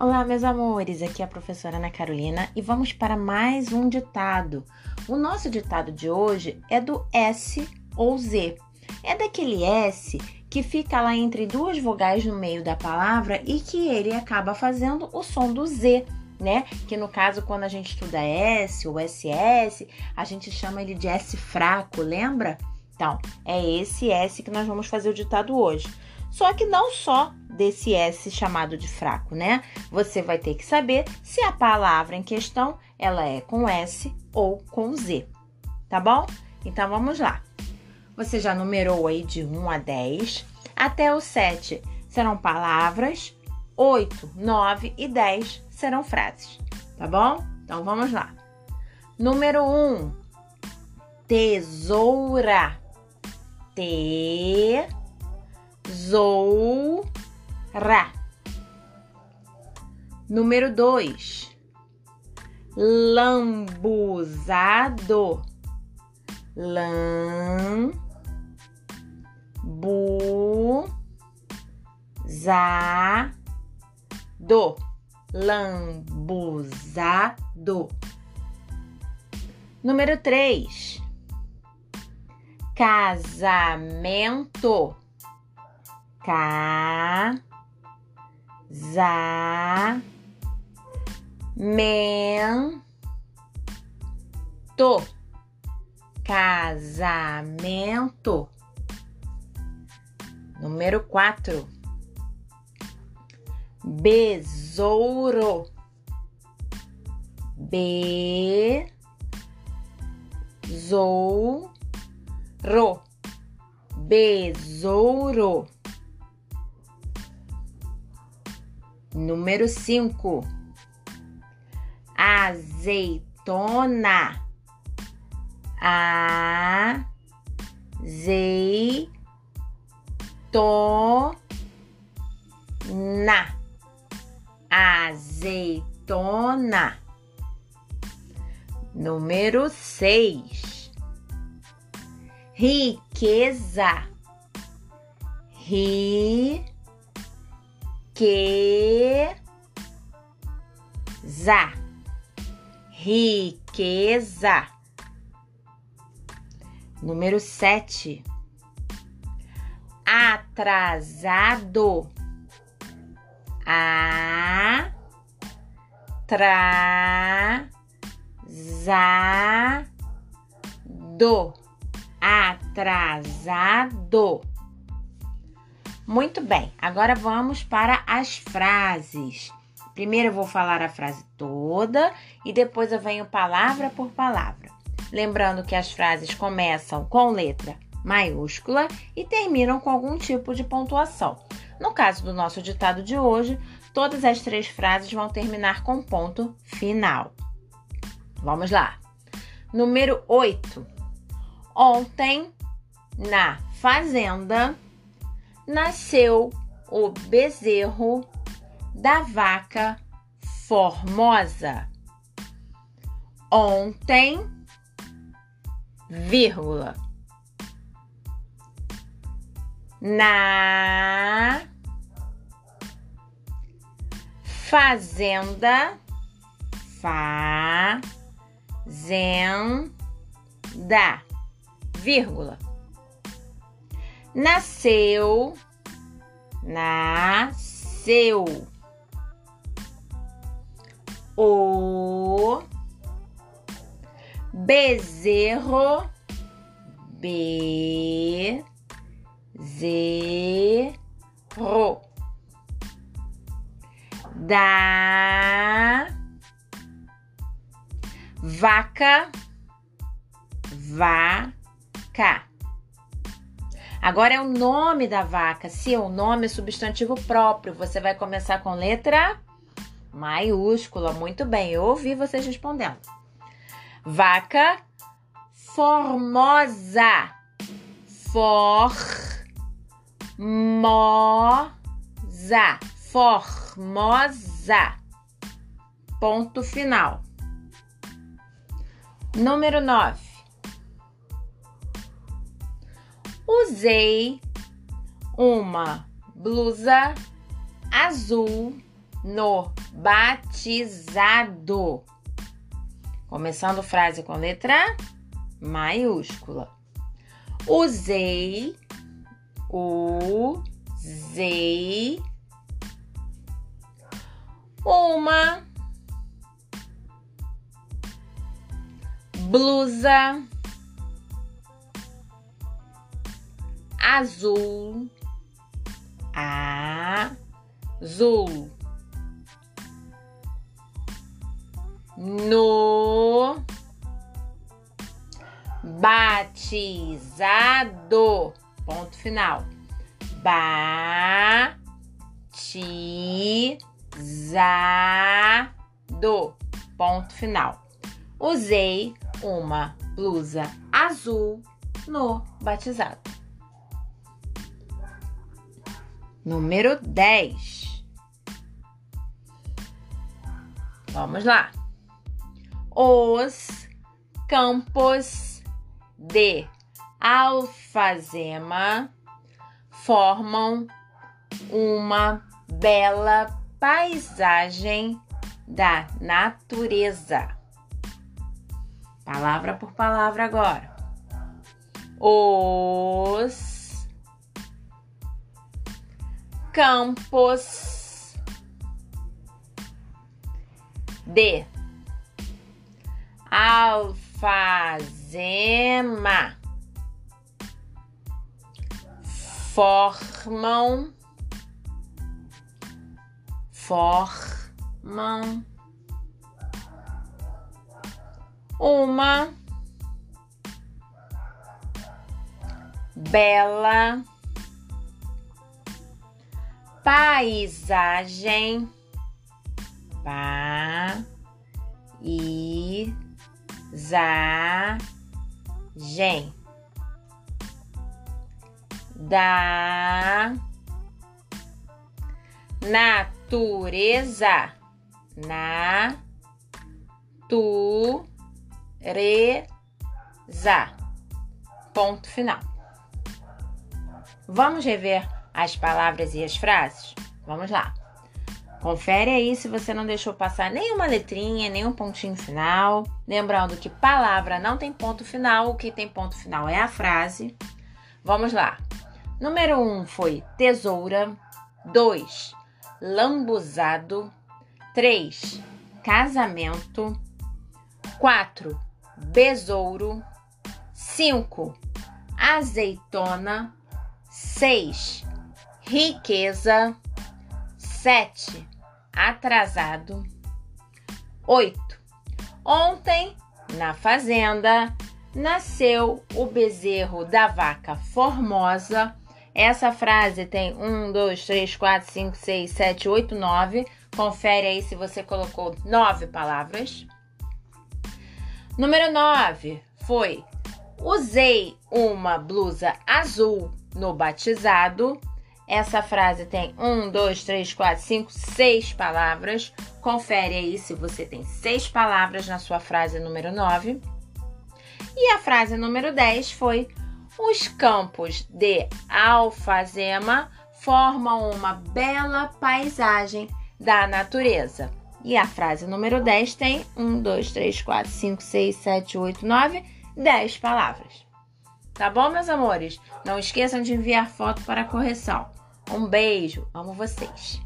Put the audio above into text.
Olá, meus amores, aqui é a professora Ana Carolina e vamos para mais um ditado. O nosso ditado de hoje é do S ou Z. É daquele S que fica lá entre duas vogais no meio da palavra e que ele acaba fazendo o som do Z, né? Que no caso, quando a gente estuda S ou SS, a gente chama ele de S fraco, lembra? Então, é esse S que nós vamos fazer o ditado hoje. Só que não só desse S chamado de fraco, né? Você vai ter que saber se a palavra em questão ela é com S ou com Z, tá bom? Então vamos lá. Você já numerou aí de 1 a 10 até o 7 serão palavras, 8, 9 e 10 serão frases, tá bom? Então vamos lá. Número 1. Tesoura. Te Zoura. Número 2. Lambuzado. Lam. Bu. Za. Do. Lambuzado. Número 3. Casamento. Ca za men to casamento. Número quatro. Besouro. Besouro besouro Número 5. Azeitona. A zei to na azeitona. Número 6. Riqueza. Ri riqueza, riqueza. Número sete, atrasado, a tra za do atrasado muito bem, agora vamos para as frases. Primeiro eu vou falar a frase toda e depois eu venho palavra por palavra. Lembrando que as frases começam com letra maiúscula e terminam com algum tipo de pontuação. No caso do nosso ditado de hoje, todas as três frases vão terminar com ponto final. Vamos lá. Número 8. Ontem, na fazenda, nasceu o bezerro da vaca formosa. Ontem, vírgula, na fazenda, fazenda, vírgula nasceu, nasceu. O bezerro, bezerro. Da vaca, vaca Agora é o nome da vaca. Se é o nome é substantivo próprio, você vai começar com letra maiúscula. Muito bem, eu ouvi vocês respondendo. Vaca formosa. Formosa. Formosa. Ponto final. Número 9. Usei uma blusa azul no batizado. Começando frase com letra maiúscula. Usei, usei uma blusa azul, azul no batizado. Ponto final. Batizado. Ponto final. Usei uma blusa azul no batizado. Número 10. Vamos lá. Os campos de alfazema formam uma bela paisagem da natureza. Palavra por palavra agora. Os campos de alfazema formam formam uma bela paisagem paisagem da natureza natureza. Ponto final. Vamos rever as palavras e as frases vamos lá Confere aí se você não deixou passar nenhuma letrinha, nenhum pontinho final. Lembrando que palavra não tem ponto final, o que tem ponto final é a frase. Vamos lá. Número 1 um foi tesoura. 2. Lambuzado. 3. Casamento. 4. Besouro. 5. Azeitona. 6. Riqueza. 7. Atrasado. 8. Ontem, na fazenda, nasceu o bezerro da vaca formosa. Essa frase tem 1, 2, 3, 4, 5, 6, 7, 8, 9. Confere aí se você colocou 9 palavras. Número 9 foi: Usei uma blusa azul no batizado. Essa frase tem um, dois, três, quatro, cinco, seis palavras. Confere aí se você tem seis palavras na sua frase número 9. E a frase número 10 foi: Os campos de alfazema formam uma bela paisagem da natureza. E a frase número 10 tem 1, 2, 3, 4, 5, 6, 7, 8, 9, 10 palavras. Tá bom, meus amores? Não esqueçam de enviar foto para correção. Um beijo, amo vocês.